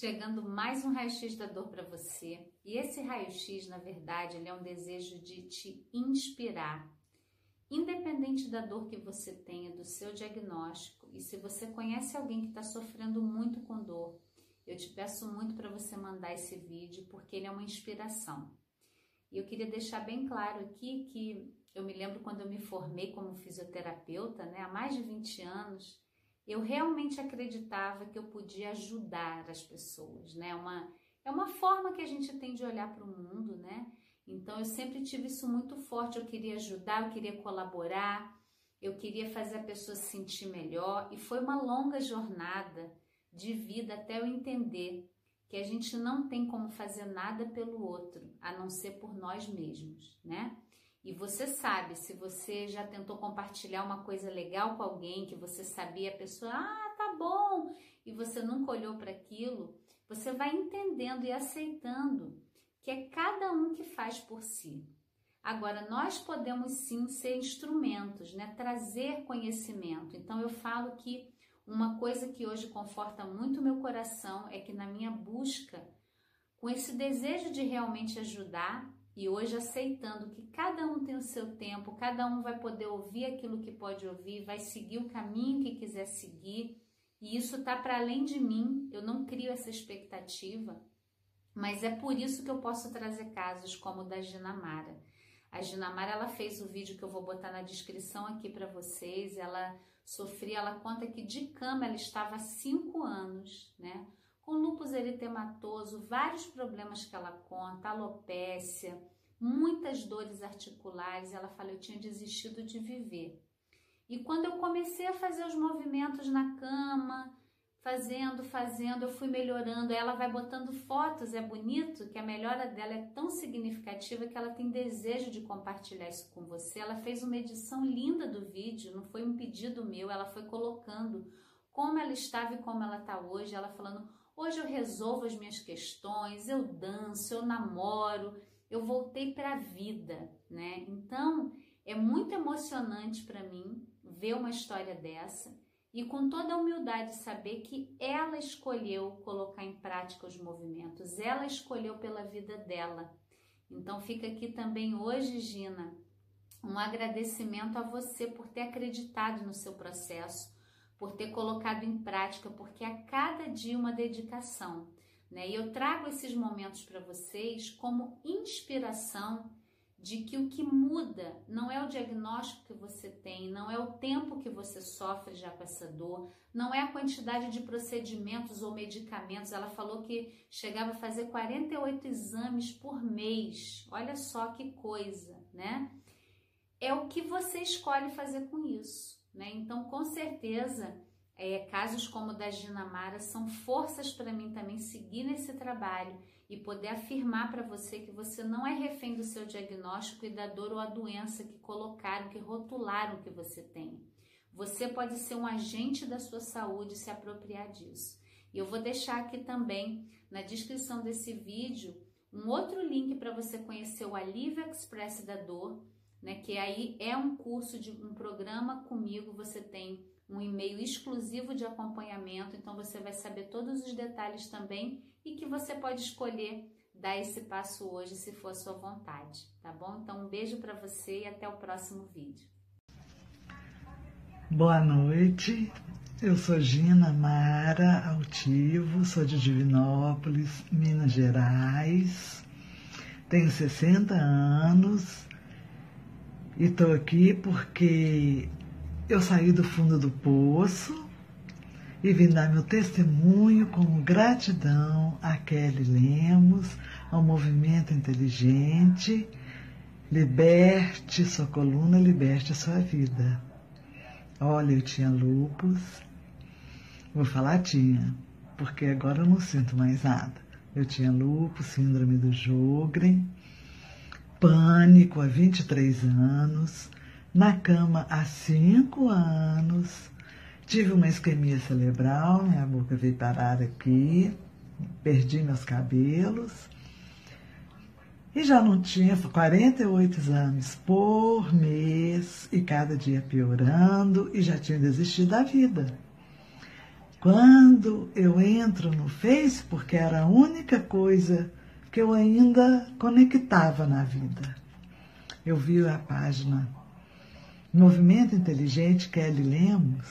Chegando mais um raio-x da dor para você. E esse raio-x, na verdade, ele é um desejo de te inspirar. Independente da dor que você tenha, do seu diagnóstico, e se você conhece alguém que está sofrendo muito com dor, eu te peço muito para você mandar esse vídeo, porque ele é uma inspiração. E eu queria deixar bem claro aqui que eu me lembro quando eu me formei como fisioterapeuta, né, há mais de 20 anos, eu realmente acreditava que eu podia ajudar as pessoas, né? Uma, é uma forma que a gente tem de olhar para o mundo, né? Então eu sempre tive isso muito forte. Eu queria ajudar, eu queria colaborar, eu queria fazer a pessoa se sentir melhor. E foi uma longa jornada de vida até eu entender que a gente não tem como fazer nada pelo outro, a não ser por nós mesmos, né? E você sabe, se você já tentou compartilhar uma coisa legal com alguém que você sabia, a pessoa, ah, tá bom, e você nunca olhou para aquilo, você vai entendendo e aceitando que é cada um que faz por si. Agora, nós podemos sim ser instrumentos, né? trazer conhecimento. Então, eu falo que uma coisa que hoje conforta muito meu coração é que na minha busca, com esse desejo de realmente ajudar, e hoje aceitando que cada um tem o seu tempo, cada um vai poder ouvir aquilo que pode ouvir, vai seguir o caminho que quiser seguir, e isso está para além de mim, eu não crio essa expectativa, mas é por isso que eu posso trazer casos como o da Ginamara. A Ginamara ela fez o vídeo que eu vou botar na descrição aqui para vocês. Ela sofria, ela conta que de cama ela estava há cinco anos, né? Com lúpus eritematoso, vários problemas que ela conta, alopécia, muitas dores articulares. Ela fala: Eu tinha desistido de viver. E quando eu comecei a fazer os movimentos na cama, fazendo, fazendo, eu fui melhorando. Ela vai botando fotos, é bonito que a melhora dela é tão significativa que ela tem desejo de compartilhar isso com você. Ela fez uma edição linda do vídeo, não foi um pedido meu, ela foi colocando como ela estava e como ela está hoje. Ela falando: Hoje eu resolvo as minhas questões, eu danço, eu namoro, eu voltei para a vida, né? Então, é muito emocionante para mim ver uma história dessa e com toda a humildade saber que ela escolheu colocar em prática os movimentos, ela escolheu pela vida dela. Então fica aqui também hoje, Gina, um agradecimento a você por ter acreditado no seu processo, por ter colocado em prática, porque a cada dia uma dedicação. Né? E eu trago esses momentos para vocês como inspiração de que o que muda não é o diagnóstico que você tem, não é o tempo que você sofre já com essa dor, não é a quantidade de procedimentos ou medicamentos. Ela falou que chegava a fazer 48 exames por mês. Olha só que coisa, né? É o que você escolhe fazer com isso né? Então, com certeza, é, casos como o da Ginamara são forças para mim também seguir nesse trabalho e poder afirmar para você que você não é refém do seu diagnóstico e da dor ou a doença que colocaram, que rotularam que você tem. Você pode ser um agente da sua saúde e se apropriar disso. E eu vou deixar aqui também na descrição desse vídeo um outro link para você conhecer o Alívio Express da Dor, né? Que aí é um curso de um programa comigo, você tem um e-mail exclusivo de acompanhamento, então você vai saber todos os detalhes também e que você pode escolher dar esse passo hoje se for a sua vontade, tá bom? Então um beijo para você e até o próximo vídeo. Boa noite, eu sou Gina Mara Altivo, sou de Divinópolis, Minas Gerais, tenho 60 anos e estou aqui porque eu saí do fundo do poço e vim dar meu testemunho como gratidão a Kelly Lemos, ao movimento inteligente. Liberte sua coluna, liberte sua vida. Olha, eu tinha lupus. Vou falar tinha, porque agora eu não sinto mais nada. Eu tinha lupus, síndrome do Jogren pânico há 23 anos, na cama há 5 anos, tive uma isquemia cerebral, minha boca veio parar aqui, perdi meus cabelos e já não tinha 48 exames por mês e cada dia piorando e já tinha desistido da vida. Quando eu entro no Face, porque era a única coisa que eu ainda conectava na vida, eu vi a página Movimento Inteligente Kelly Lemos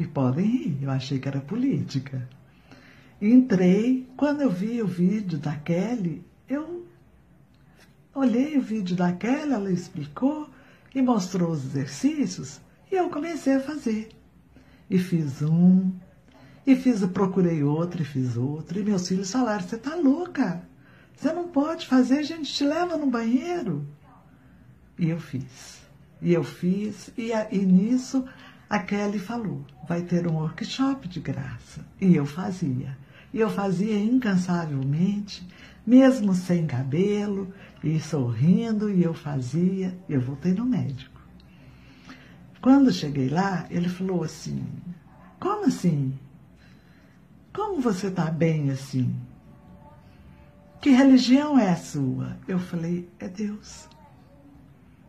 e podem rir, eu achei que era política. Entrei, quando eu vi o vídeo da Kelly, eu olhei o vídeo da Kelly, ela explicou e mostrou os exercícios e eu comecei a fazer. E fiz um, e fiz, procurei outro, e fiz outro. E meus filhos falaram: Você tá louca? Você não pode fazer, a gente te leva no banheiro. E eu fiz. E eu fiz, e, e nisso a Kelly falou: vai ter um workshop de graça. E eu fazia. E eu fazia incansavelmente, mesmo sem cabelo, e sorrindo, e eu fazia. Eu voltei no médico. Quando cheguei lá, ele falou assim: Como assim? Como você está bem assim? Que religião é a sua? Eu falei: É Deus.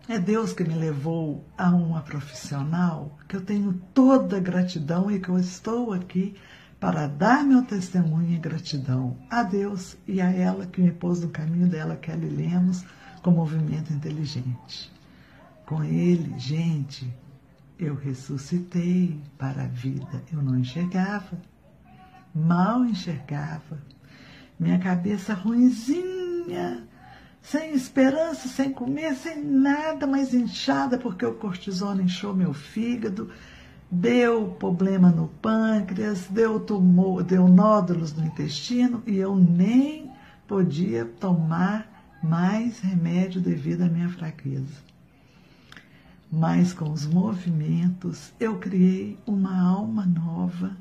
É Deus que me levou a uma profissional que eu tenho toda gratidão e que eu estou aqui para dar meu testemunho e gratidão a Deus e a ela que me pôs no caminho dela, Kelly Lemos, com movimento inteligente. Com ele, gente, eu ressuscitei para a vida. Eu não enxergava, mal enxergava. Minha cabeça ruinzinha, sem esperança, sem comer, sem nada, mas inchada porque o cortisona inchou meu fígado, deu problema no pâncreas, deu tumor, deu nódulos no intestino e eu nem podia tomar mais remédio devido à minha fraqueza. Mas com os movimentos eu criei uma alma nova.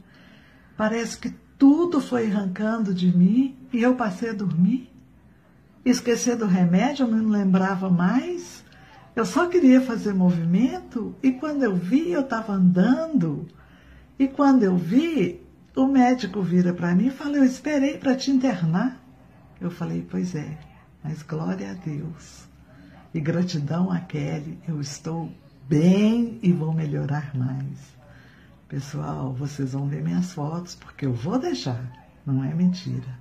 Parece que tudo foi arrancando de mim e eu passei a dormir esquecer do remédio, eu não lembrava mais. Eu só queria fazer movimento e quando eu vi, eu estava andando. E quando eu vi, o médico vira para mim e fala: Eu esperei para te internar. Eu falei: Pois é, mas glória a Deus. E gratidão a Kelly, eu estou bem e vou melhorar mais. Pessoal, vocês vão ver minhas fotos porque eu vou deixar, não é mentira.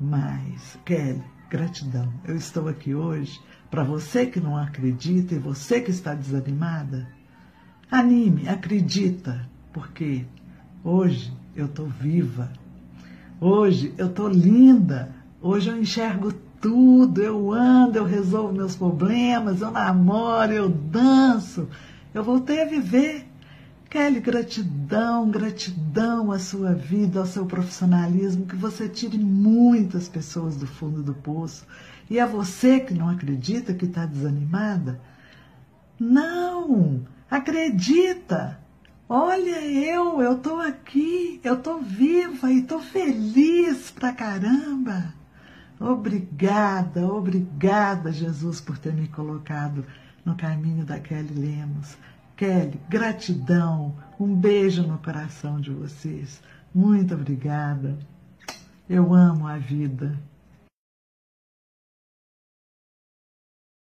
Mas, Kelly, gratidão. Eu estou aqui hoje para você que não acredita e você que está desanimada. Anime, acredita, porque hoje eu estou viva. Hoje eu estou linda. Hoje eu enxergo tudo. Eu ando, eu resolvo meus problemas, eu namoro, eu danço. Eu voltei a viver. Kelly, gratidão, gratidão à sua vida, ao seu profissionalismo, que você tire muitas pessoas do fundo do poço. E a você que não acredita, que está desanimada, não, acredita. Olha eu, eu estou aqui, eu estou viva e estou feliz pra caramba. Obrigada, obrigada, Jesus, por ter me colocado no caminho da Kelly Lemos. Kelly, gratidão, um beijo no coração de vocês. Muito obrigada. Eu amo a vida.